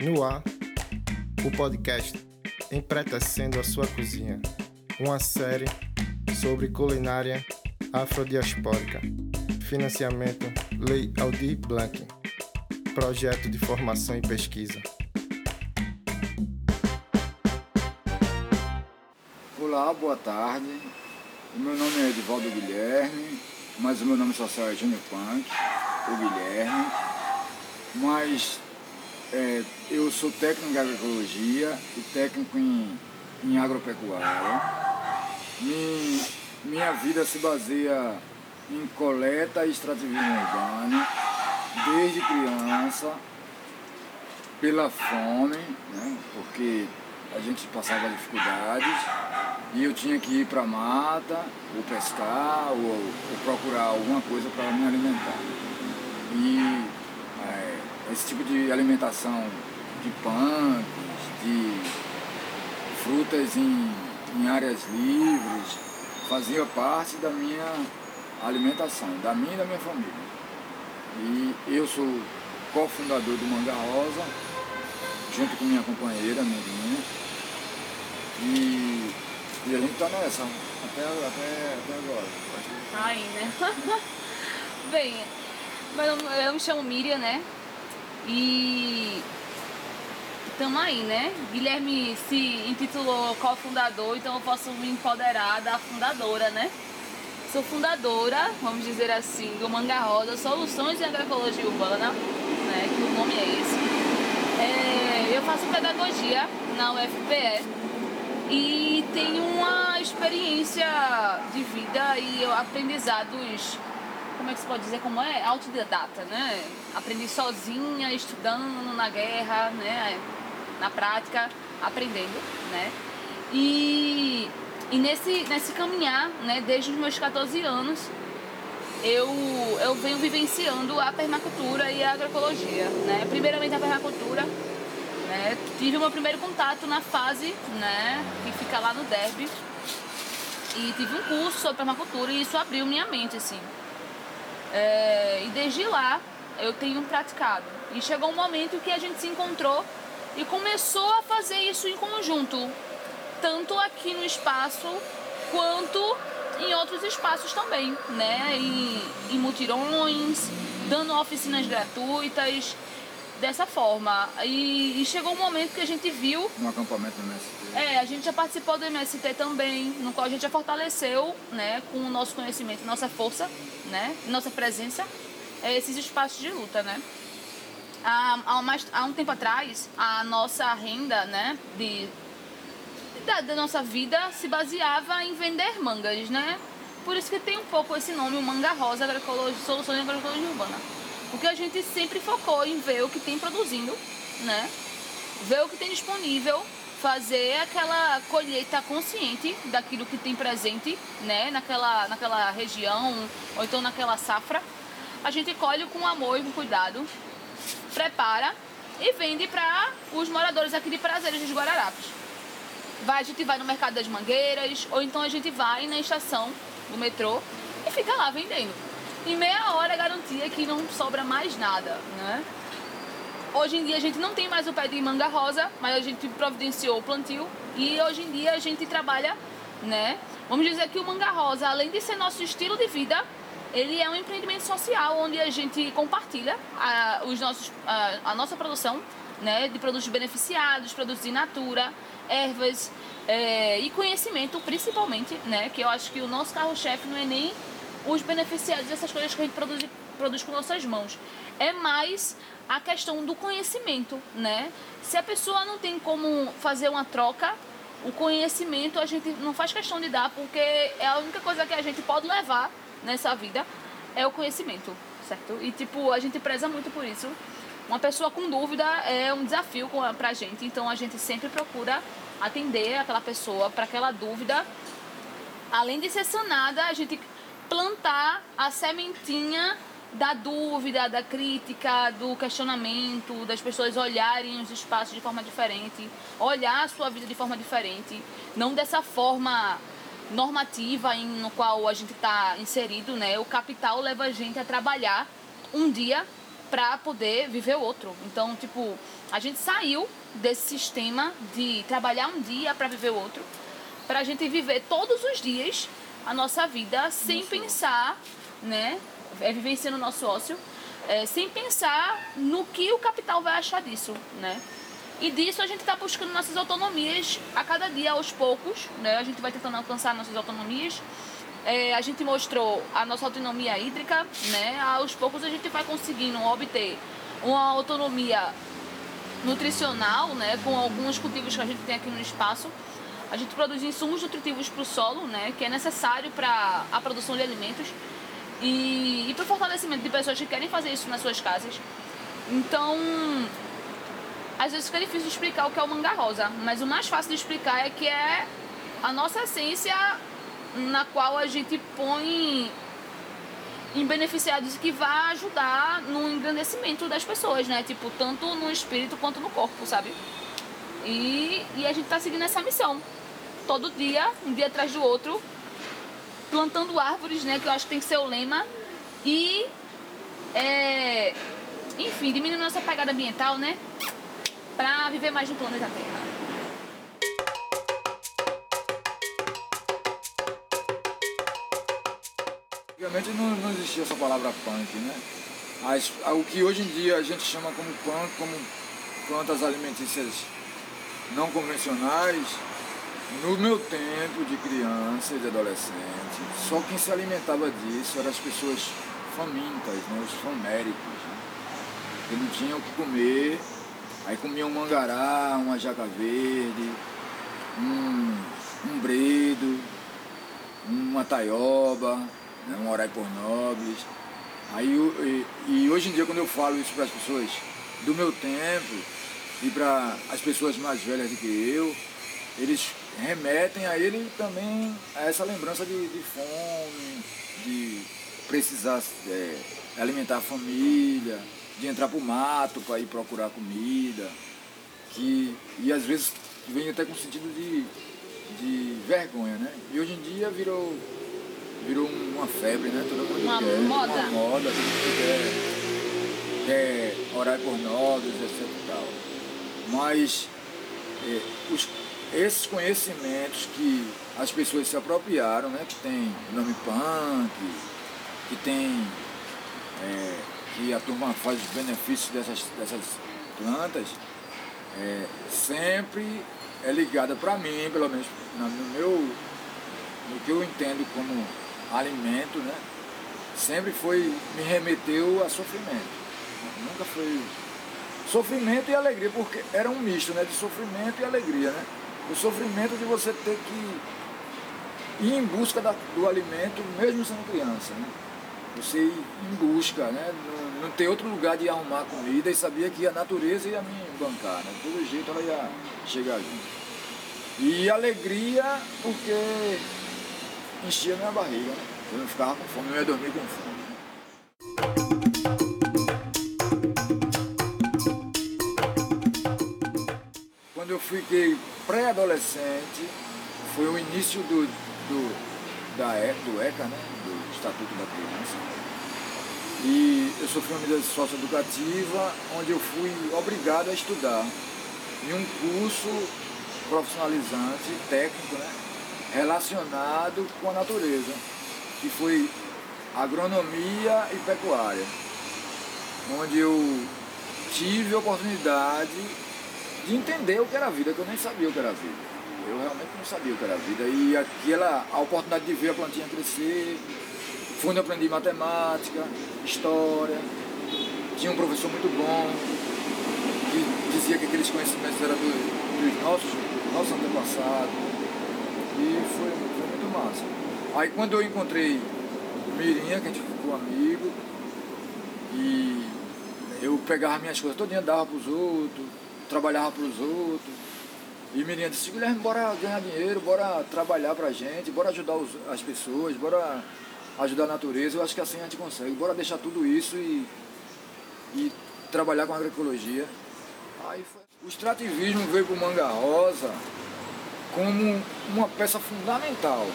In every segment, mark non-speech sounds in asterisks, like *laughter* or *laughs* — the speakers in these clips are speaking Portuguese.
No ar, o podcast Empretecendo a Sua Cozinha, uma série sobre culinária afrodiaspórica. Financiamento Lei Aldir Blanc, projeto de formação e pesquisa. Olá, boa tarde. O meu nome é Edivaldo Guilherme, mas o meu nome social é Júnior Punk, o Guilherme. Mas é, eu sou técnico em agroecologia e técnico em, em agropecuária. Minha, vida se baseia em coleta e extrativismo urbano, desde criança, pela fome, né, porque a gente passava dificuldades e eu tinha que ir para a mata, ou pescar, ou, ou procurar alguma coisa para me alimentar. E esse tipo de alimentação de punks, de frutas em, em áreas livres, fazia parte da minha alimentação, da minha e da minha família. E eu sou cofundador do Manga Rosa, junto com minha companheira, menina. E, e a gente está nessa, até, até, até agora. Tá né? *laughs* Bem, eu me chamo Miriam, né? E estamos aí, né? Guilherme se intitulou cofundador, então eu posso me empoderar da fundadora, né? Sou fundadora, vamos dizer assim, do Manga Rosa Soluções em Agroecologia Urbana, né? Que o nome é esse. É, eu faço pedagogia na UFPE e tenho uma experiência de vida e aprendizados como é que se pode dizer como é? Autodidata, né? Aprendi sozinha, estudando na guerra, né? Na prática, aprendendo, né? E, e nesse, nesse caminhar, né? Desde os meus 14 anos, eu, eu venho vivenciando a permacultura e a agroecologia, né? Primeiramente a permacultura, né? Tive o meu primeiro contato na fase, né? Que fica lá no Derby. E tive um curso sobre permacultura e isso abriu minha mente, assim. É, e desde lá eu tenho praticado. E chegou um momento que a gente se encontrou e começou a fazer isso em conjunto, tanto aqui no espaço quanto em outros espaços também, né? Em, em mutirões, dando oficinas gratuitas, dessa forma. E, e, chegou um momento que a gente viu. Um acampamento do MST. É, a gente já participou do MST também, no qual a gente já fortaleceu, né, com o nosso conhecimento, nossa força, né, nossa presença, é, esses espaços de luta, né. Há, há, mais, há um tempo atrás, a nossa renda, né, de, da, da nossa vida se baseava em vender mangas, né. Por isso que tem um pouco esse nome, o Manga Rosa Agroecologia, Soluções de Agroecologia Urbana. Porque a gente sempre focou em ver o que tem produzindo, né? Ver o que tem disponível, fazer aquela colheita consciente daquilo que tem presente, né? Naquela, naquela região ou então naquela safra. A gente colhe com amor e com cuidado, prepara e vende para os moradores aqui de Prazeres dos Guararapes. Vai, a gente vai no mercado das mangueiras ou então a gente vai na estação do metrô e fica lá vendendo em meia hora garantia que não sobra mais nada, né? Hoje em dia a gente não tem mais o pé de manga rosa, mas a gente providenciou o plantio e hoje em dia a gente trabalha, né? Vamos dizer que o manga rosa, além de ser nosso estilo de vida, ele é um empreendimento social onde a gente compartilha a, os nossos, a, a nossa produção né, de produtos beneficiados, produtos in natura, ervas é, e conhecimento principalmente, né? Que eu acho que o nosso carro-chefe não é nem os beneficiados dessas coisas que a gente produz, produz com nossas mãos. É mais a questão do conhecimento, né? Se a pessoa não tem como fazer uma troca, o conhecimento a gente não faz questão de dar, porque é a única coisa que a gente pode levar nessa vida é o conhecimento, certo? E tipo, a gente preza muito por isso. Uma pessoa com dúvida é um desafio pra gente, então a gente sempre procura atender aquela pessoa para aquela dúvida. Além de ser sanada, a gente plantar a sementinha da dúvida, da crítica, do questionamento, das pessoas olharem os espaços de forma diferente, olhar a sua vida de forma diferente, não dessa forma normativa em, no qual a gente está inserido, né? O capital leva a gente a trabalhar um dia para poder viver o outro. Então, tipo, a gente saiu desse sistema de trabalhar um dia para viver o outro, para a gente viver todos os dias a nossa vida sem nosso pensar, ócio. né? É vivenciando o nosso ócio, é, sem pensar no que o capital vai achar disso, né? E disso a gente está buscando nossas autonomias a cada dia, aos poucos, né? A gente vai tentando alcançar nossas autonomias. É, a gente mostrou a nossa autonomia hídrica, né? Aos poucos a gente vai conseguindo obter uma autonomia nutricional, né? Com alguns cultivos que a gente tem aqui no espaço. A gente produz insumos nutritivos para o solo, né? Que é necessário para a produção de alimentos e, e para o fortalecimento de pessoas que querem fazer isso nas suas casas. Então, às vezes fica difícil explicar o que é o manga rosa, mas o mais fácil de explicar é que é a nossa essência na qual a gente põe em beneficiados que vai ajudar no engrandecimento das pessoas, né? Tipo, tanto no espírito quanto no corpo, sabe? E, e a gente tá seguindo essa missão. Todo dia, um dia atrás do outro, plantando árvores, né? Que eu acho que tem que ser o lema. E, é, enfim, diminuindo nossa pegada ambiental, né? para viver mais no planeta Terra. Antigamente não, não existia essa palavra punk, né? As, o que hoje em dia a gente chama como punk, como plantas alimentícias não convencionais, no meu tempo de criança e de adolescente, só quem se alimentava disso eram as pessoas famintas, né? os faméricos, né? que não tinham o que comer Aí comia um mangará, uma jaca verde, um, um bredo, uma taioba, né, um orai por nobres. Aí, e, e hoje em dia quando eu falo isso para as pessoas do meu tempo e para as pessoas mais velhas do que eu, eles remetem a ele também a essa lembrança de, de fome, de precisar é, alimentar a família, de entrar pro mato para ir procurar comida, que, e às vezes vem até com sentido de, de vergonha, né? E hoje em dia virou, virou uma febre, né? Todo mundo uma quer, moda. uma moda, todo mundo quer, quer orar por nós, etc e tal. Mas é, os, esses conhecimentos que as pessoas se apropriaram, né? Que tem nome punk, que tem é, que a turma faz os benefícios dessas, dessas plantas, é, sempre é ligada para mim, pelo menos no meu, no que eu entendo como alimento, né? Sempre foi, me remeteu a sofrimento. Nunca foi sofrimento e alegria, porque era um misto né, de sofrimento e alegria, né? O sofrimento de você ter que ir em busca da, do alimento, mesmo sendo criança, né? Você ir em busca, né? Não, não ter outro lugar de arrumar comida e sabia que a natureza ia me bancar, né? De todo jeito ela ia chegar junto. E alegria porque enchia minha barriga, né? Eu não ficava com fome, eu ia dormir com fome. Eu fiquei pré-adolescente, foi o início do, do da, do ECA, né? do Estatuto da Criança. E eu sofri uma medida socioeducativa onde eu fui obrigado a estudar em um curso profissionalizante, técnico, né? relacionado com a natureza, que foi agronomia e pecuária, onde eu tive a oportunidade de entender o que era a vida, que eu nem sabia o que era a vida. Eu realmente não sabia o que era a vida. E aquela, a oportunidade de ver a plantinha crescer, foi onde eu aprendi matemática, história. Tinha um professor muito bom, que dizia que aqueles conhecimentos eram dos, nossos, nossos antepassados. E foi, foi muito massa. Aí quando eu encontrei Mirinha, que a gente ficou amigo, e eu pegava minhas coisas todinha, dava para os outros, trabalhava para os outros. E menina disse, Guilherme, bora ganhar dinheiro, bora trabalhar pra gente, bora ajudar os, as pessoas, bora ajudar a natureza, eu acho que assim a gente consegue, bora deixar tudo isso e, e trabalhar com agroecologia. Aí foi. O extrativismo veio pro Manga Rosa como uma peça fundamental.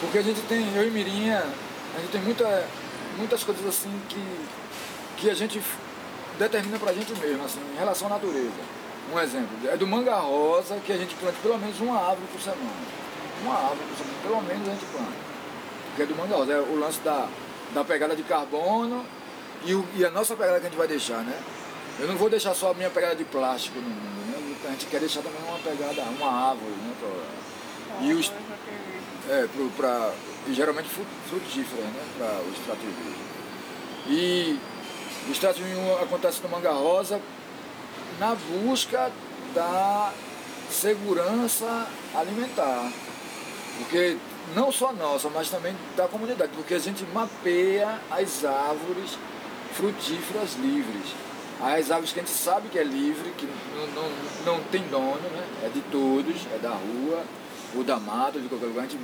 Porque a gente tem, eu e Mirinha, a gente tem muita, muitas coisas assim que, que a gente determina para a gente mesmo, assim, em relação à natureza. Um exemplo, é do manga rosa que a gente planta pelo menos uma árvore por semana. Uma árvore por semana, pelo menos a gente planta. Porque é do manga rosa, é o lance da, da pegada de carbono e, o, e a nossa pegada que a gente vai deixar, né? Eu não vou deixar só a minha pegada de plástico no mundo, né? A gente quer deixar também uma pegada, uma árvore, né? Pra, e os, é, pro, pra, e geralmente frutíferas, né? Para o extrativismo. E o extrativismo acontece no Manga Rosa na busca da segurança alimentar. Porque não só nossa, mas também da comunidade, porque a gente mapeia as árvores frutíferas livres. As árvores que a gente sabe que é livre, que não, não, não tem dono, né? é de todos, é da rua, ou da mata, de qualquer lugar, a gente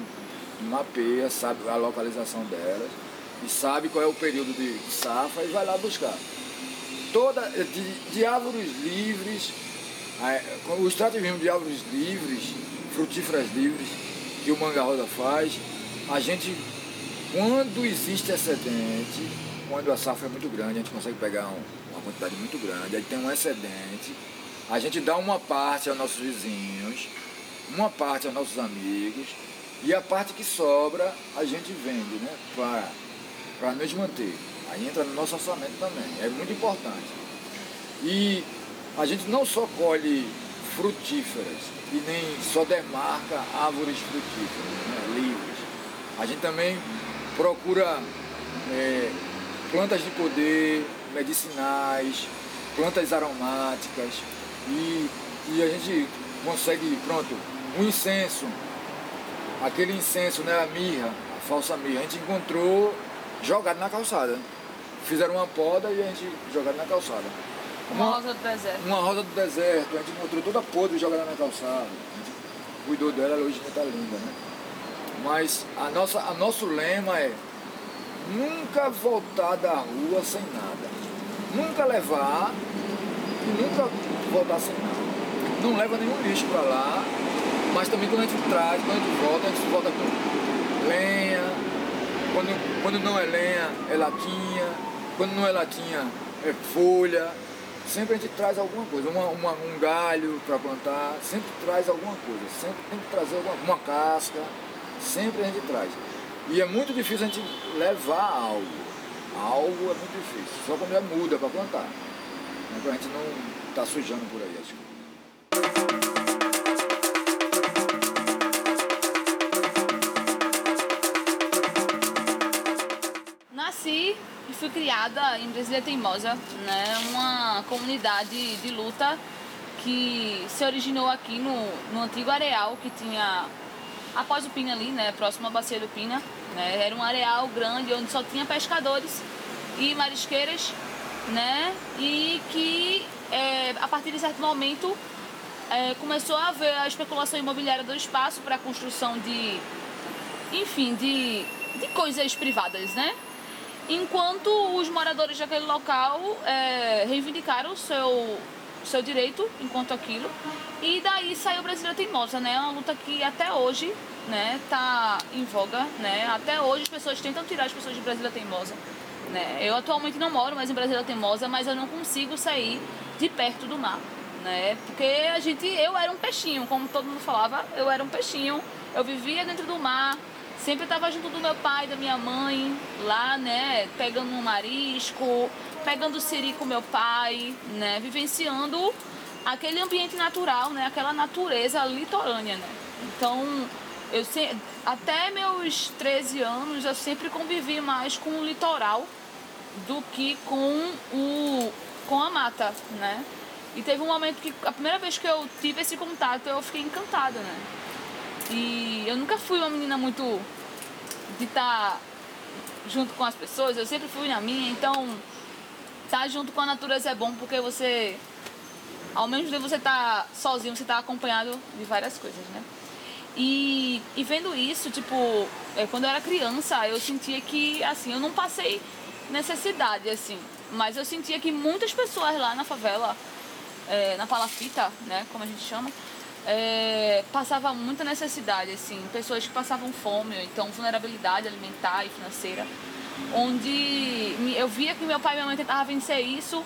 mapeia, sabe a localização delas e sabe qual é o período de safra e vai lá buscar. Toda, de, de árvores livres, o extrativismo de árvores livres, frutíferas livres, que o Manga Rosa faz, a gente, quando existe excedente, quando a safra é muito grande, a gente consegue pegar um, uma quantidade muito grande, aí tem um excedente, a gente dá uma parte aos nossos vizinhos, uma parte aos nossos amigos, e a parte que sobra a gente vende, né? Para nos manter. Aí entra no nosso orçamento também, é muito importante. E a gente não só colhe frutíferas, e nem só demarca árvores frutíferas, né, livres. A gente também procura é, plantas de poder, medicinais, plantas aromáticas e, e a gente consegue, pronto, um incenso, aquele incenso, né, a mirra, a falsa mirra, a gente encontrou jogado na calçada. Fizeram uma poda e a gente jogado na calçada. Uma, rosa do deserto. Uma rosa do deserto, a gente encontrou toda podre jogada na calçada. A gente cuidou dela, hoje está linda, né? Mas a nossa, a nosso lema é nunca voltar da rua sem nada. Nunca levar e nunca voltar sem nada. Não leva nenhum lixo para lá, mas também quando a gente traz, quando a gente volta, a gente volta com lenha. Quando, quando não é lenha, é latinha. Quando não é latinha, é folha sempre a gente traz alguma coisa, uma, uma, um galho para plantar, sempre traz alguma coisa, sempre tem que trazer alguma uma casca, sempre a gente traz. E é muito difícil a gente levar algo. Algo é muito difícil, só quando é muda para plantar. Então a gente não está sujando por aí as coisas. Nasci e fui criada em Brasília Teimosa, né? uma comunidade de luta que se originou aqui no, no antigo areal que tinha após o Pina ali, né, próximo à bacia do Pina, né, era um areal grande onde só tinha pescadores e marisqueiras, né, e que é, a partir de certo momento é, começou a haver a especulação imobiliária do espaço para a construção de, enfim, de, de coisas privadas, né, enquanto os moradores daquele local é, reivindicaram o seu, seu direito enquanto aquilo. E daí saiu Brasília Teimosa, né? É uma luta que até hoje né, tá em voga, né? Até hoje as pessoas tentam tirar as pessoas de Brasília Teimosa. Né? Eu atualmente não moro mais em Brasília Teimosa, mas eu não consigo sair de perto do mar. Né? Porque a gente, eu era um peixinho, como todo mundo falava, eu era um peixinho. Eu vivia dentro do mar, sempre estava junto do meu pai, da minha mãe, lá, né, pegando um marisco, pegando siri com meu pai, né, vivenciando aquele ambiente natural, né, aquela natureza litorânea, né. Então, eu se, até meus 13 anos eu sempre convivi mais com o litoral do que com o com a mata, né? E teve um momento que a primeira vez que eu tive esse contato eu fiquei encantada, né? E eu nunca fui uma menina muito de estar tá junto com as pessoas, eu sempre fui na minha, então estar tá junto com a natureza é bom porque você, ao menos de você tá sozinho, você está acompanhado de várias coisas, né? E, e vendo isso, tipo, é, quando eu era criança, eu sentia que, assim, eu não passei necessidade, assim, mas eu sentia que muitas pessoas lá na favela, é, na palafita, né, como a gente chama, é, passava muita necessidade, assim, pessoas que passavam fome, então vulnerabilidade alimentar e financeira. onde eu via que meu pai e minha mãe tentavam vencer isso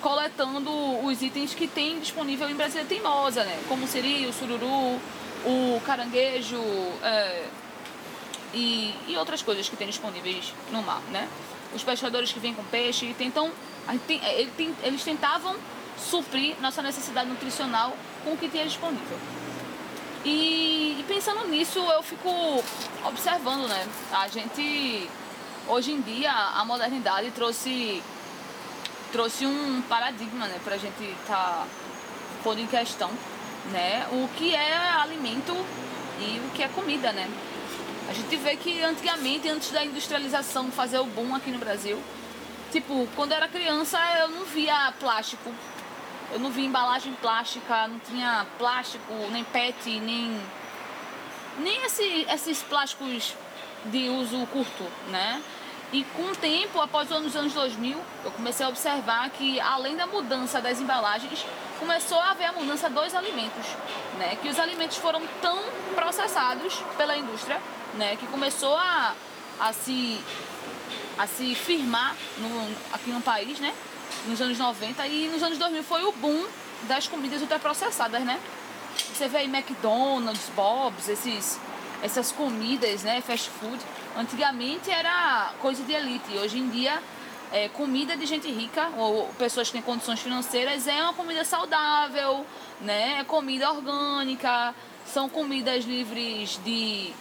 coletando os itens que tem disponível em Brasília Teimosa, né? Como siri, o sururu, o caranguejo é, e, e outras coisas que tem disponíveis no mar, né? Os pescadores que vêm com peixe tentam, eles tentavam suprir nossa necessidade nutricional com o que tinha disponível. E, e, pensando nisso, eu fico observando, né? A gente, hoje em dia, a modernidade trouxe, trouxe um paradigma, né? Pra gente estar tá pondo em questão, né? O que é alimento e o que é comida, né? A gente vê que antigamente, antes da industrialização fazer o boom aqui no Brasil, tipo, quando eu era criança eu não via plástico eu não vi embalagem plástica, não tinha plástico, nem PET, nem. Nem esse, esses plásticos de uso curto, né? E com o tempo, após os anos 2000, eu comecei a observar que, além da mudança das embalagens, começou a haver a mudança dos alimentos, né? Que os alimentos foram tão processados pela indústria, né? Que começou a, a, se, a se firmar no, aqui no país, né? Nos anos 90 e nos anos 2000 foi o boom das comidas ultraprocessadas, né? Você vê aí McDonald's, Bob's, esses, essas comidas, né, fast food. Antigamente era coisa de elite, hoje em dia é, comida de gente rica ou pessoas que têm condições financeiras é uma comida saudável, né? É comida orgânica, são comidas livres de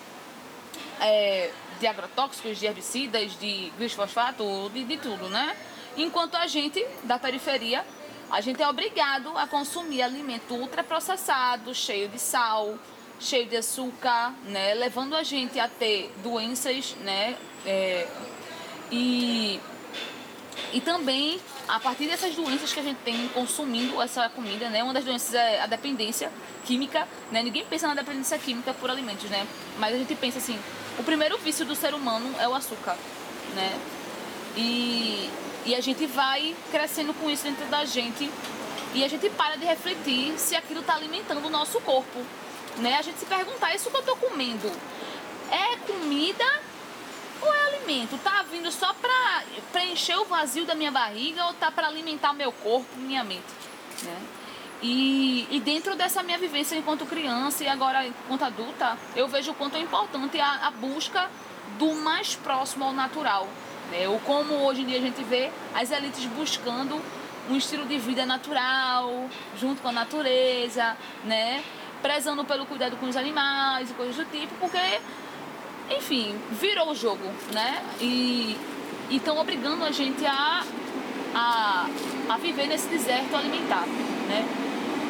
é, de agrotóxicos, de herbicidas, de glisfosfato, de, de tudo, né? Enquanto a gente, da periferia, a gente é obrigado a consumir alimento ultraprocessado, cheio de sal, cheio de açúcar, né? Levando a gente a ter doenças, né? É, e, e também, a partir dessas doenças que a gente tem consumindo essa comida, né? Uma das doenças é a dependência química, né? Ninguém pensa na dependência química por alimentos, né? Mas a gente pensa assim, o primeiro vício do ser humano é o açúcar, né? E e a gente vai crescendo com isso dentro da gente e a gente para de refletir se aquilo está alimentando o nosso corpo. Né? A gente se perguntar, isso que eu estou comendo é comida ou é alimento? Tá vindo só para preencher o vazio da minha barriga ou tá para alimentar meu corpo, minha mente? Né? E, e dentro dessa minha vivência enquanto criança e agora enquanto adulta, eu vejo o quanto é importante a, a busca do mais próximo ao natural. Né? Ou como hoje em dia a gente vê as elites buscando um estilo de vida natural, junto com a natureza, né? prezando pelo cuidado com os animais e coisas do tipo, porque, enfim, virou o jogo, né? E estão obrigando a gente a, a, a viver nesse deserto alimentar, né?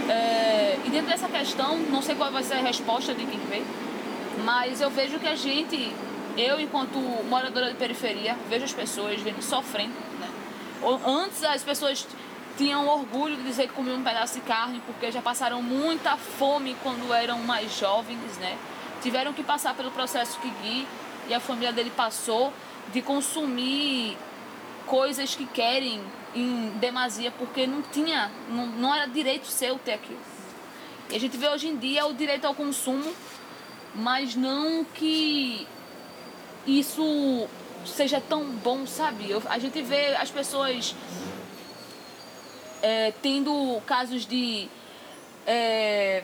É, e dentro dessa questão, não sei qual vai ser a resposta de quem vê, mas eu vejo que a gente eu, enquanto moradora de periferia, vejo as pessoas sofrendo. Né? Antes as pessoas tinham orgulho de dizer que comiam um pedaço de carne porque já passaram muita fome quando eram mais jovens, né? Tiveram que passar pelo processo que Gui e a família dele passou de consumir coisas que querem em demasia porque não tinha, não, não era direito seu ter aquilo. E a gente vê hoje em dia o direito ao consumo, mas não que isso seja tão bom, sabe? Eu, a gente vê as pessoas é, tendo casos de é,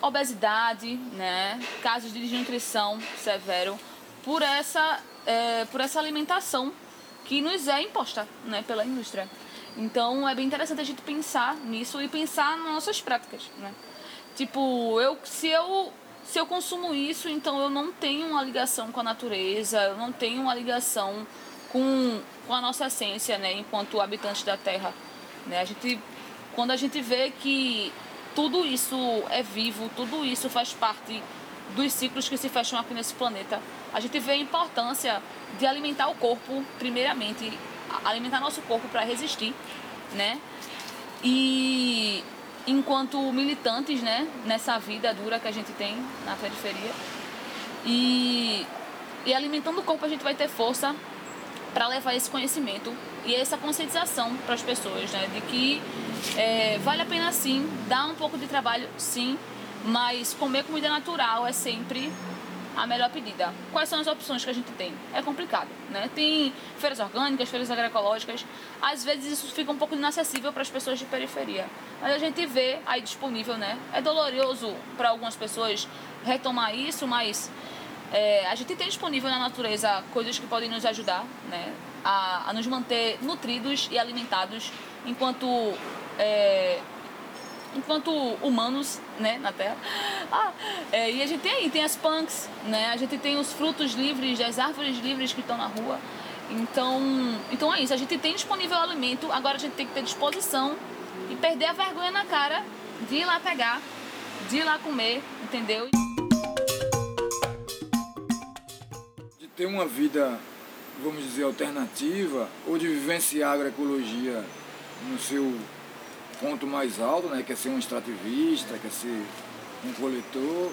obesidade, né? Casos de desnutrição severo por essa, é, por essa alimentação que nos é imposta né, pela indústria. Então é bem interessante a gente pensar nisso e pensar nas nossas práticas, né? Tipo, eu, se eu se eu consumo isso, então eu não tenho uma ligação com a natureza, eu não tenho uma ligação com, com a nossa essência, né, enquanto habitantes da Terra. Né? A gente, quando a gente vê que tudo isso é vivo, tudo isso faz parte dos ciclos que se fecham aqui nesse planeta, a gente vê a importância de alimentar o corpo, primeiramente, alimentar nosso corpo para resistir, né? E enquanto militantes, né, nessa vida dura que a gente tem na periferia. E, e alimentando o corpo a gente vai ter força para levar esse conhecimento e essa conscientização para as pessoas, né, de que é, vale a pena sim, dá um pouco de trabalho sim, mas comer comida natural é sempre a melhor pedida. Quais são as opções que a gente tem? É complicado, né? Tem feiras orgânicas, feiras agroecológicas. Às vezes isso fica um pouco inacessível para as pessoas de periferia. Mas a gente vê aí disponível, né? É doloroso para algumas pessoas retomar isso, mas é, a gente tem disponível na natureza coisas que podem nos ajudar, né? A, a nos manter nutridos e alimentados enquanto é, enquanto humanos, né, na Terra. Ah, é, e a gente tem aí, tem as punks, né? A gente tem os frutos livres, as árvores livres que estão na rua. Então, então é isso, a gente tem disponível alimento, agora a gente tem que ter disposição e perder a vergonha na cara de ir lá pegar, de ir lá comer, entendeu? De ter uma vida, vamos dizer, alternativa ou de vivenciar a agroecologia no seu ponto mais alto, né? Quer ser um extrativista, quer ser um coletor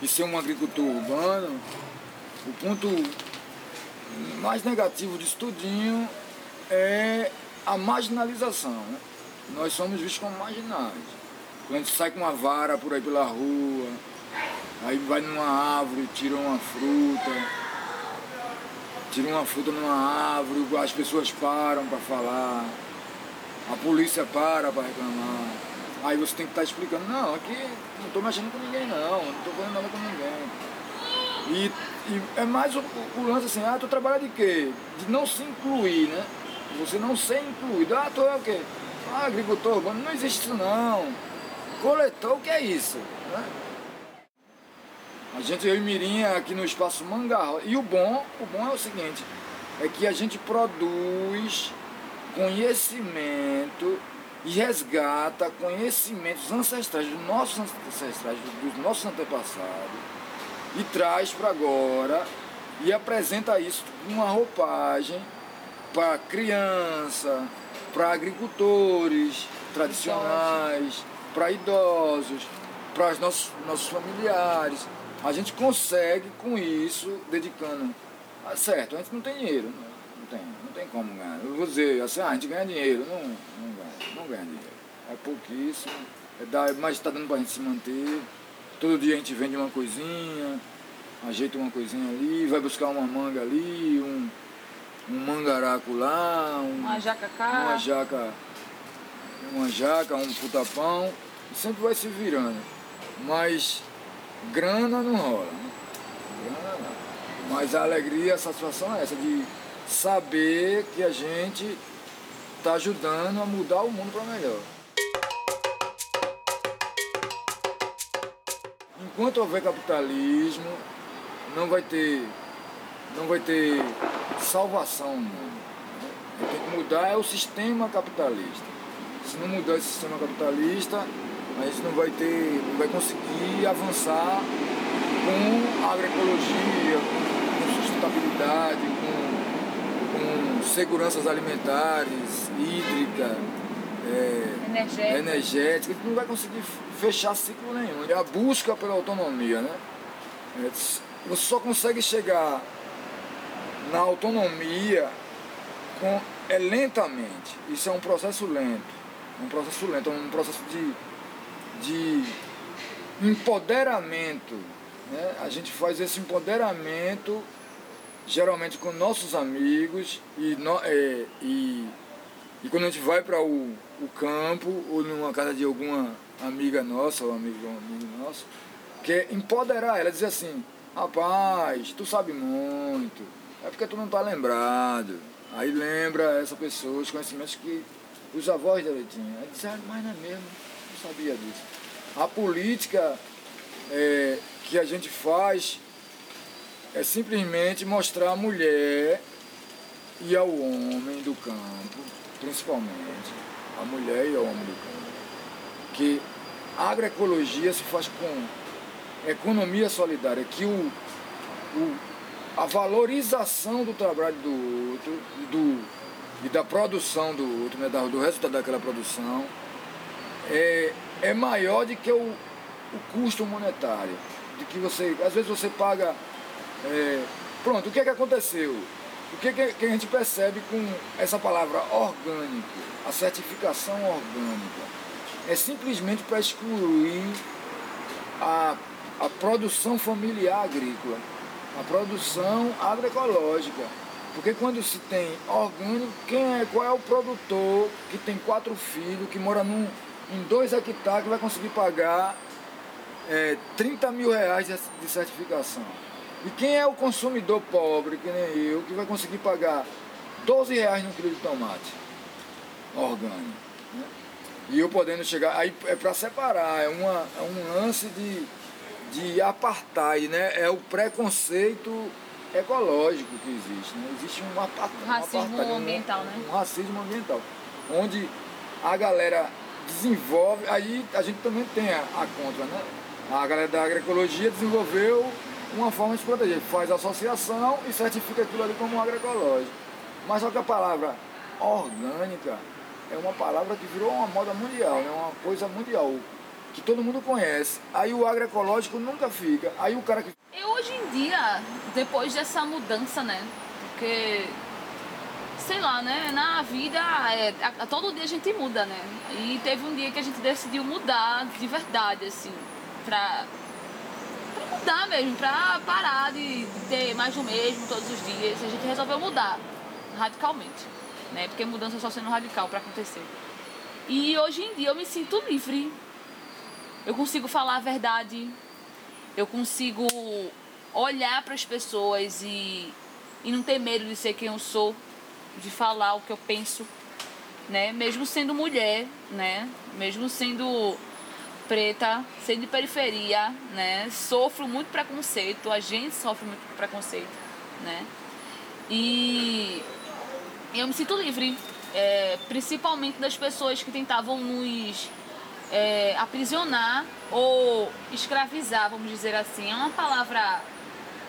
e ser um agricultor urbano. O ponto mais negativo disso tudinho é a marginalização. Né? Nós somos vistos como marginais. Quando a gente sai com uma vara por aí pela rua, aí vai numa árvore, tira uma fruta, tira uma fruta numa árvore, as pessoas param para falar a polícia para para reclamar. Aí você tem que estar tá explicando, não, aqui não estou mexendo com ninguém não, não estou fazendo nada com ninguém. E, e é mais o, o, lance assim, ah, tu trabalha de quê? De não se incluir, né? Você não ser incluído. Ah, tu é o quê? Ah, agricultor urbano, não existe isso não. Coletor, o que é isso? Né? A gente, eu e Mirinha, aqui no espaço Mangarro. E o bom, o bom é o seguinte, é que a gente produz conhecimento e resgata conhecimentos ancestrais dos nossos ancestrais, dos nossos antepassados e traz para agora e apresenta isso com uma roupagem para criança, para agricultores tradicionais, para idosos, para os nossos, nossos familiares. A gente consegue com isso, dedicando. Ah, certo, a gente não tem dinheiro, não tem tem como ganhar. Eu vou dizer assim, ah, a gente ganha dinheiro. Não, não ganha, não ganha dinheiro. É pouquíssimo, é dar, mas está dando para a gente se manter. Todo dia a gente vende uma coisinha, ajeita uma coisinha ali, vai buscar uma manga ali, um, um mangaraco lá, um, uma jaca cá. Uma jaca, uma jaca, um putapão, sempre vai se virando. Mas grana não rola. Né? Grana não. Mas a alegria, a satisfação é essa de saber que a gente está ajudando a mudar o mundo para melhor. Enquanto houver capitalismo, não vai ter, não vai ter salvação mundo. Tem que mudar é o sistema capitalista. Se não mudar esse sistema capitalista, a gente não vai ter, não vai conseguir avançar com agroecologia, com sustentabilidade, com seguranças alimentares, hídrica, é, energética. energética, não vai conseguir fechar ciclo nenhum. É a busca pela autonomia, né? É, você só consegue chegar na autonomia com, é lentamente. Isso é um processo lento. Um processo lento, um processo de, de empoderamento. Né? A gente faz esse empoderamento geralmente com nossos amigos e, no, é, e, e quando a gente vai para o, o campo ou numa casa de alguma amiga nossa ou amigo um amigo nosso, que é empoderar ela, dizer assim, rapaz, tu sabe muito, é porque tu não está lembrado. Aí lembra essa pessoa os conhecimentos que os avós dela tinham. Aí disse, ah, mas não é mesmo, não sabia disso. A política é, que a gente faz é simplesmente mostrar a mulher e ao homem do campo, principalmente, a mulher e ao homem do campo, que a agroecologia se faz com economia solidária, que o, o, a valorização do trabalho do outro do, e da produção do outro, né, do resultado daquela produção, é, é maior do que o, o custo monetário. De que você, às vezes você paga é, pronto, o que é que aconteceu? O que, é que a gente percebe com essa palavra orgânico, a certificação orgânica? É simplesmente para excluir a a produção familiar agrícola, a produção agroecológica. Porque quando se tem orgânico, quem é, qual é o produtor que tem quatro filhos, que mora num, em dois hectares, que vai conseguir pagar é, 30 mil reais de certificação? E quem é o consumidor pobre, que nem eu, que vai conseguir pagar 12 reais no quilo de tomate orgânico? Né? E eu podendo chegar, aí é para separar, é, uma, é um lance de, de apartheid, né? É o preconceito ecológico que existe. Né? Existe um, apart, racismo um ambiental, um, né? Um racismo ambiental. Onde a galera desenvolve, aí a gente também tem a, a contra, né? A galera da agroecologia desenvolveu uma forma de proteger, faz associação e certifica aquilo ali como agroecológico. Mas só que a palavra orgânica é uma palavra que virou uma moda mundial, né? uma coisa mundial, que todo mundo conhece. Aí o agroecológico nunca fica. Aí o cara que. E hoje em dia, depois dessa mudança, né? Porque, sei lá, né? Na vida, é, a, a, todo dia a gente muda, né? E teve um dia que a gente decidiu mudar de verdade, assim, pra mudar mesmo, pra parar de ter mais do mesmo todos os dias. A gente resolveu mudar radicalmente né? Porque mudança só sendo radical para acontecer. E hoje em dia eu me sinto livre. Eu consigo falar a verdade. Eu consigo olhar para as pessoas e, e não ter medo de ser quem eu sou, de falar o que eu penso, né? Mesmo sendo mulher, né? Mesmo sendo preta, sendo de periferia, né? Sofro muito preconceito, a gente sofre muito preconceito, né? E eu me sinto livre, é, principalmente das pessoas que tentavam nos é, aprisionar ou escravizar, vamos dizer assim. É uma palavra,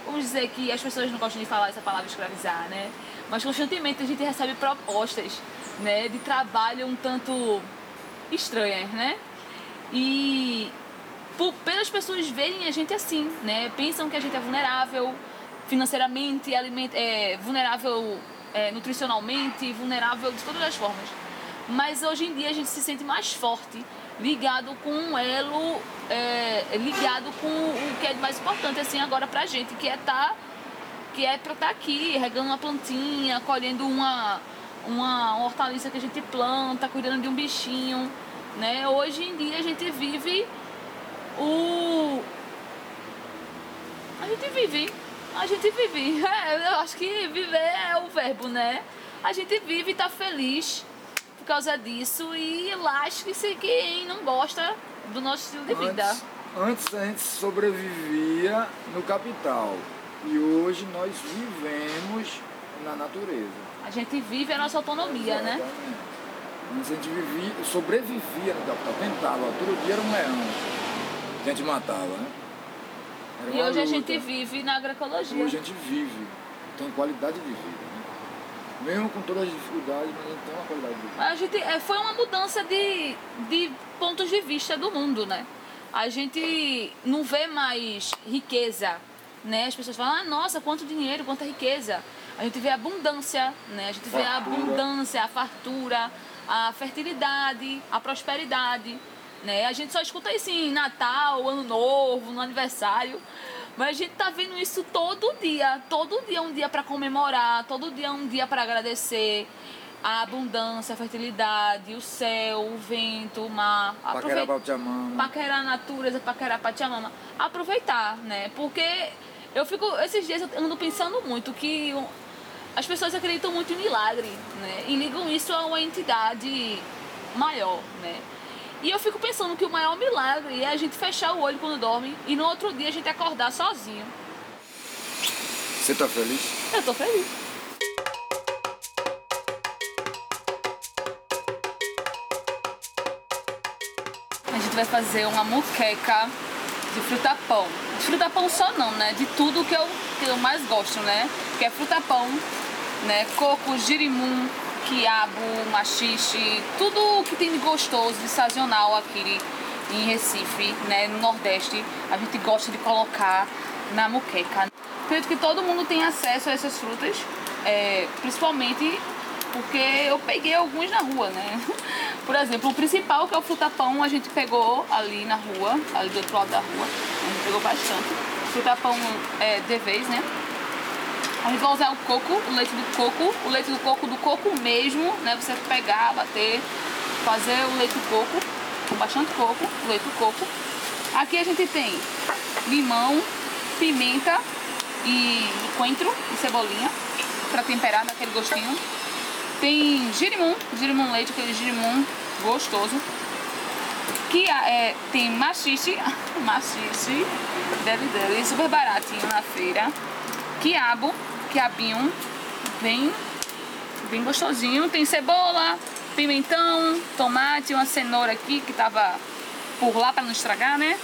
vamos dizer que as pessoas não gostam de falar essa palavra escravizar, né? Mas constantemente a gente recebe propostas né, de trabalho um tanto estranhas, né? E por, pelas pessoas verem a gente assim, né? Pensam que a gente é vulnerável financeiramente, aliment, é, vulnerável é, nutricionalmente vulnerável de todas as formas. Mas hoje em dia a gente se sente mais forte, ligado com um elo, é, ligado com o que é mais importante assim agora pra gente, que é tá, que é pra estar tá aqui, regando uma plantinha, colhendo uma, uma hortaliça que a gente planta, cuidando de um bichinho. Né? Hoje em dia a gente vive o. A gente vive a gente vive. *laughs* É, eu acho que viver é o verbo, né? A gente vive e tá feliz por causa disso e lasque-se quem não gosta do nosso estilo de vida. Antes, antes a gente sobrevivia no capital e hoje nós vivemos na natureza. A gente vive a nossa autonomia, Exatamente. né? Antes a gente vivia, sobrevivia no capital, tentava, todo dia era um leão que a gente matava, né? e hoje luta. a gente vive na agroecologia. Hoje a gente vive, tem qualidade de vida. Né? Mesmo com todas as dificuldades, mas a gente tem uma qualidade de vida. A gente, é, foi uma mudança de, de pontos de vista do mundo, né? A gente não vê mais riqueza, né? As pessoas falam, ah, nossa, quanto dinheiro, quanta riqueza. A gente vê a abundância, né? A gente fartura. vê a abundância, a fartura, a fertilidade, a prosperidade. Né? A gente só escuta isso em Natal, Ano Novo, no aniversário. Mas a gente tá vendo isso todo dia. Todo dia é um dia para comemorar, todo dia é um dia para agradecer a abundância, a fertilidade, o céu, o vento, o mar. Paquerar Pachamama. Paquerar a natureza, paquerar Pachamama. Aproveitar, né? Porque eu fico... Esses dias eu ando pensando muito que as pessoas acreditam muito em milagre, né? E ligam isso a uma entidade maior, né? E eu fico pensando que o maior milagre é a gente fechar o olho quando dorme e no outro dia a gente acordar sozinho. Você tá feliz? Eu tô feliz. A gente vai fazer uma muqueca de fruta-pão. De fruta-pão só não, né? De tudo que eu, que eu mais gosto, né? Que é fruta-pão, né? Coco, girimum, quiabo, machixe, tudo que tem de gostoso, de sazonal aqui em Recife, né, no Nordeste, a gente gosta de colocar na moqueca. Acredito que todo mundo tem acesso a essas frutas, é, principalmente porque eu peguei alguns na rua, né? *laughs* Por exemplo, o principal, que é o frutapão, a gente pegou ali na rua, ali do outro lado da rua. A gente pegou bastante. Frutapão é, de vez, né? A gente vai usar o coco, o leite do coco, o leite do coco do coco mesmo, né? Você pegar, bater, fazer o leite do coco, com bastante coco, o leite do coco. Aqui a gente tem limão, pimenta e coentro e cebolinha para temperar daquele gostinho. Tem girimum, girimum leite, aquele girimum gostoso. Que é, tem machixe, *laughs* machixe, dele dele, super baratinho na feira. Quiabo, quiabinho, bem, bem gostosinho. Tem cebola, pimentão, tomate, uma cenoura aqui que tava por lá para não estragar, né?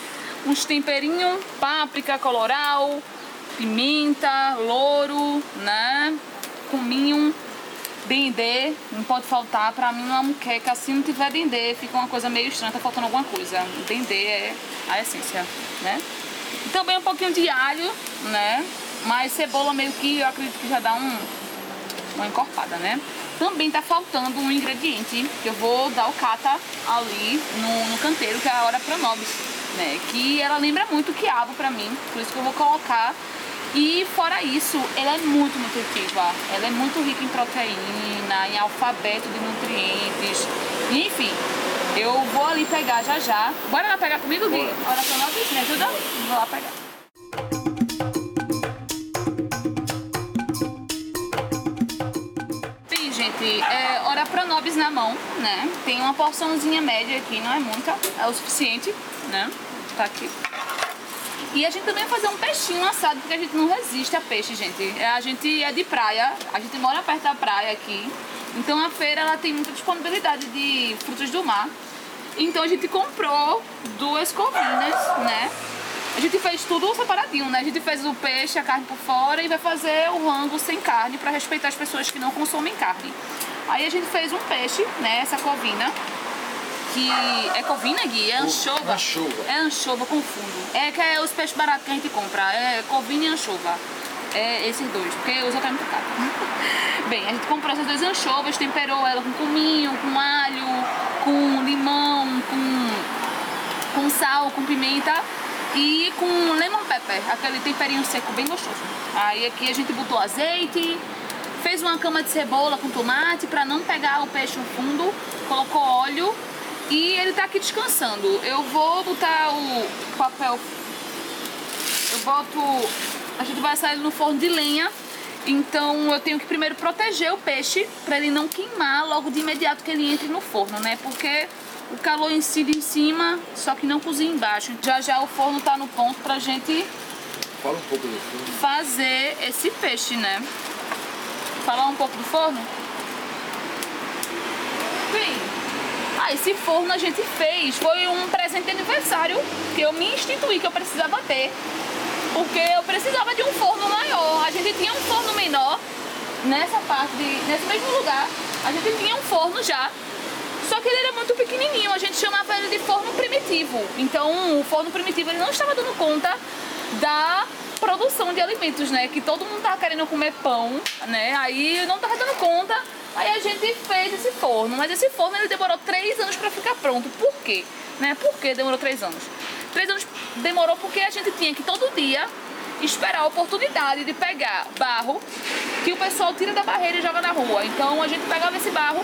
Uns temperinhos, páprica, coloral, pimenta, louro, né? Cominho, dendê, não pode faltar. Pra mim, uma muqueca, se não tiver dendê, fica uma coisa meio estranha, tá faltando alguma coisa. Dendê é a essência, né? Também um pouquinho de alho, né? Mas cebola meio que eu acredito que já dá um, uma encorpada, né? Também tá faltando um ingrediente que eu vou dar o cata ali no, no canteiro, que é a hora pronobis, né? Que ela lembra muito o quiabo pra mim, por isso que eu vou colocar e fora isso, ela é muito nutritiva. Ela é muito rica em proteína, em alfabeto de nutrientes. Enfim, eu vou ali pegar já já. Bora lá pegar comigo, Gui? Hora pra nós, me ajuda? Vou lá pegar. Nobis na mão, né? Tem uma porçãozinha média aqui, não é muita, é o suficiente, né? Tá aqui. E a gente também vai fazer um peixinho assado, porque a gente não resiste a peixe, gente. É, A gente é de praia, a gente mora perto da praia aqui. Então a feira ela tem muita disponibilidade de frutos do mar. Então a gente comprou duas covinas, né? A gente fez tudo separadinho, né? A gente fez o peixe, a carne por fora e vai fazer o rango sem carne para respeitar as pessoas que não consomem carne. Aí a gente fez um peixe, né? Essa covina, que é covina, Gui? É anchova? anchova. É anchova com fundo. É que é os peixes baratos que a gente compra. É covina e anchova. É esses dois, porque os outros é muito caro. *laughs* Bem, a gente comprou essas duas anchovas, temperou ela com cominho, com alho, com limão, com, com sal, com pimenta e com lemon pepper, aquele temperinho seco bem gostoso. Aí aqui a gente botou azeite, fez uma cama de cebola com tomate para não pegar o peixe no fundo, colocou óleo e ele tá aqui descansando. Eu vou botar o papel. Eu boto. A gente vai assar ele no forno de lenha. Então eu tenho que primeiro proteger o peixe para ele não queimar logo de imediato que ele entre no forno, né? Porque o calor incide em cima, só que não cozinha embaixo. Já já o forno tá no ponto pra gente um fazer esse peixe, né? Falar um pouco do forno? Bem, ah, esse forno a gente fez. Foi um presente de aniversário que eu me instituí que eu precisava ter. Porque eu precisava de um forno maior. A gente tinha um forno menor nessa parte, de, nesse mesmo lugar. A gente tinha um forno já. Só que ele era muito pequenininho, a gente chamava ele de forno primitivo. Então, o forno primitivo ele não estava dando conta da produção de alimentos, né? Que todo mundo tava querendo comer pão, né? Aí não tava dando conta. Aí a gente fez esse forno, mas esse forno ele demorou três anos para ficar pronto. Por quê? Né? Por que demorou três anos? Três anos demorou porque a gente tinha que todo dia esperar a oportunidade de pegar barro que o pessoal tira da barreira e joga na rua. Então a gente pegava esse barro,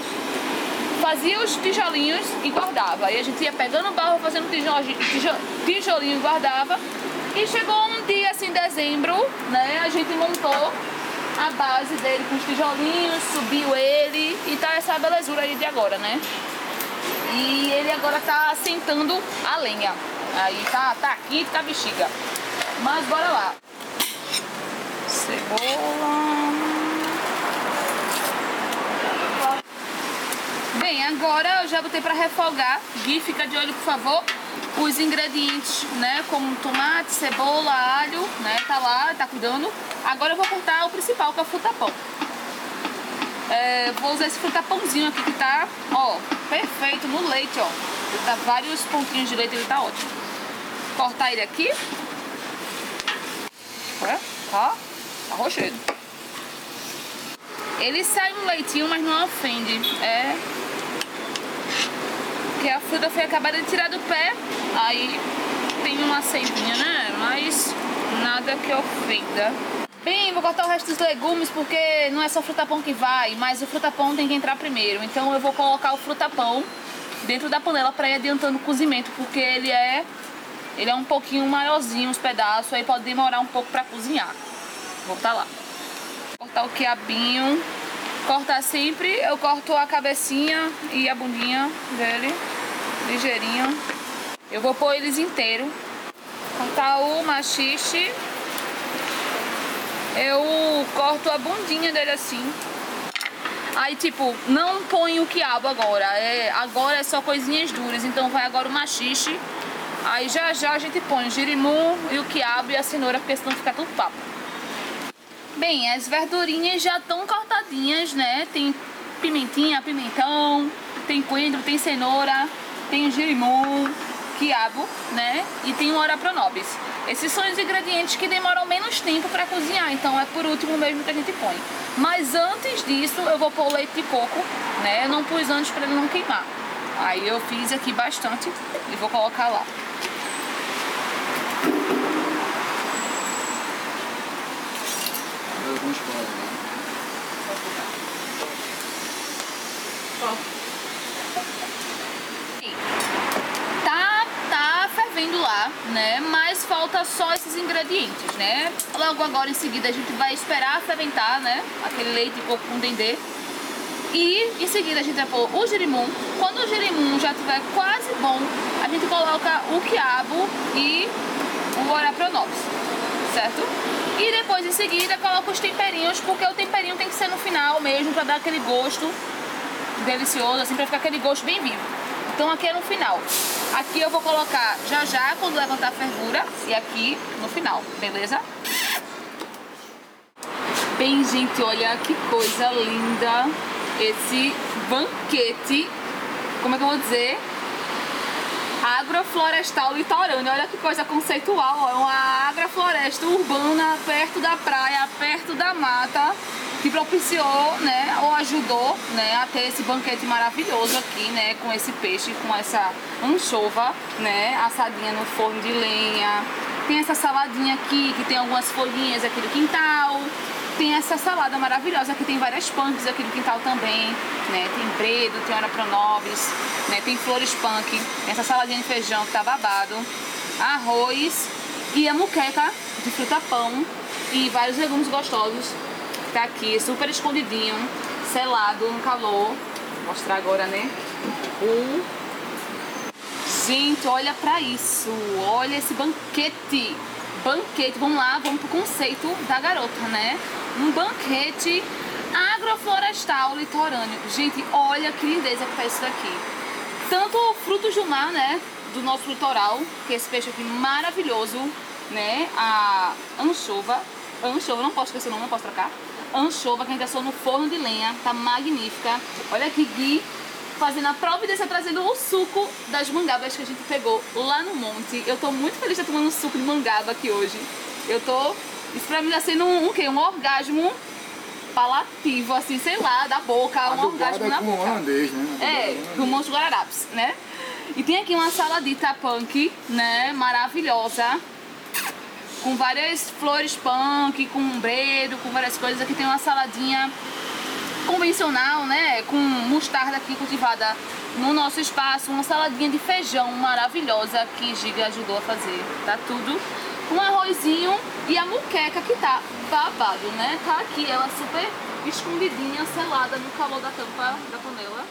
fazia os tijolinhos e guardava. Aí a gente ia pegando barro, fazendo tijolinho, tijo- tijolinho e guardava. E chegou um dia assim, em dezembro, né? A gente montou a base dele com os tijolinhos, subiu ele e tá essa belezura aí de agora, né? E ele agora tá sentando a lenha. Aí tá, tá aqui, tá bexiga. Mas bora lá. Cebola. Bem, agora eu já botei pra refogar. Gui, fica de olho, por favor. Os ingredientes, né? Como tomate, cebola, alho, né? Tá lá, tá cuidando. Agora eu vou cortar o principal, que é o frutapão. É, vou usar esse frutapãozinho aqui que tá, ó, perfeito no leite, ó. Tá vários pontinhos de leite, ele tá ótimo. Cortar ele aqui. É, tá. Ele sai um leitinho, mas não ofende. É. Porque a fruta foi acabada de tirar do pé, aí tem uma seivinha, né? Mas nada que ofenda. Bem, vou cortar o resto dos legumes porque não é só frutapão que vai, mas o frutapão tem que entrar primeiro. Então eu vou colocar o frutapão dentro da panela para ir adiantando o cozimento, porque ele é ele é um pouquinho maiorzinho os pedaços, aí pode demorar um pouco para cozinhar. Vou botar lá. Cortar o quiabinho. Cortar sempre, eu corto a cabecinha e a bundinha dele, ligeirinho. Eu vou pôr eles inteiro. Cortar o machixe. Eu corto a bundinha dele assim. Aí, tipo, não põe o quiabo agora. É, agora é só coisinhas duras. Então vai agora o machixe. Aí já já a gente põe o girimum e o quiabo e a cenoura, porque senão fica tudo papo. Bem, as verdurinhas já estão cortadinhas, né? Tem pimentinha, pimentão, tem coentro, tem cenoura, tem o girimum, quiabo, né? E tem o ora pronobis. Esses são os ingredientes que demoram menos tempo para cozinhar, então é por último mesmo que a gente põe. Mas antes disso eu vou pôr leite de coco, né? Eu não pus antes para ele não queimar. Aí eu fiz aqui bastante e vou colocar lá. Alguns né? Tá, tá fervendo lá, né? Mas falta só esses ingredientes, né? Logo agora em seguida a gente vai esperar ferventar, né? Aquele leite de coco com dendê. E em seguida a gente vai pôr o girimum. Quando o girimum já estiver quase bom, a gente coloca o quiabo e o orapronobis, certo? E depois em seguida coloca os temperinhos, porque o temperinho tem que ser no final mesmo, pra dar aquele gosto delicioso, assim, pra ficar aquele gosto bem vivo. Então aqui é no final. Aqui eu vou colocar já já, quando levantar a fervura, e aqui no final, beleza? Bem, gente, olha que coisa linda esse banquete, como é que eu vou dizer? Agroflorestal litorânea, olha que coisa conceitual, é uma agrofloresta urbana perto da praia, perto da mata, que propiciou, né, ou ajudou, né, a ter esse banquete maravilhoso aqui, né, com esse peixe, com essa anchova, né, assadinha no forno de lenha. Tem essa saladinha aqui, que tem algumas folhinhas aqui do quintal, tem essa salada maravilhosa, que tem várias punks aqui no quintal também, né? Tem bredo, tem ora pronobis, né? Tem flores punk, essa saladinha de feijão que tá babado, arroz e a muqueca de fruta pão e vários legumes gostosos. Tá aqui, super escondidinho, selado no calor. Vou mostrar agora, né? O... Gente, olha pra isso, olha esse banquete banquete, vamos lá, vamos pro conceito da garota, né? Um banquete agroflorestal litorâneo. Gente, olha que lindeza que tá isso daqui. Tanto frutos do mar, né? Do nosso litoral, que é esse peixe aqui maravilhoso, né? A anchova. Anchova, não posso esquecer o nome, não posso trocar. Anchova, que a gente assou no forno de lenha, tá magnífica. Olha aqui, Gui, fazendo a providência, trazendo o suco das mangabas que a gente pegou lá no monte. Eu tô muito feliz de estar tomando suco de mangaba aqui hoje. Eu tô... Isso pra mim tá sendo um, um quê? Um orgasmo palativo, assim, sei lá, da boca, um orgasmo na boca. holandês, né? É, do Monte Guararapes, né? E tem aqui uma saladita punk, né? Maravilhosa. Com várias flores punk, com um bredo, com várias coisas. Aqui tem uma saladinha convencional, né? Com mostarda aqui cultivada no nosso espaço. Uma saladinha de feijão maravilhosa que Giga ajudou a fazer. Tá tudo. Um arrozinho e a muqueca que tá babado, né? Tá aqui ela super escondidinha, selada no calor da tampa da panela.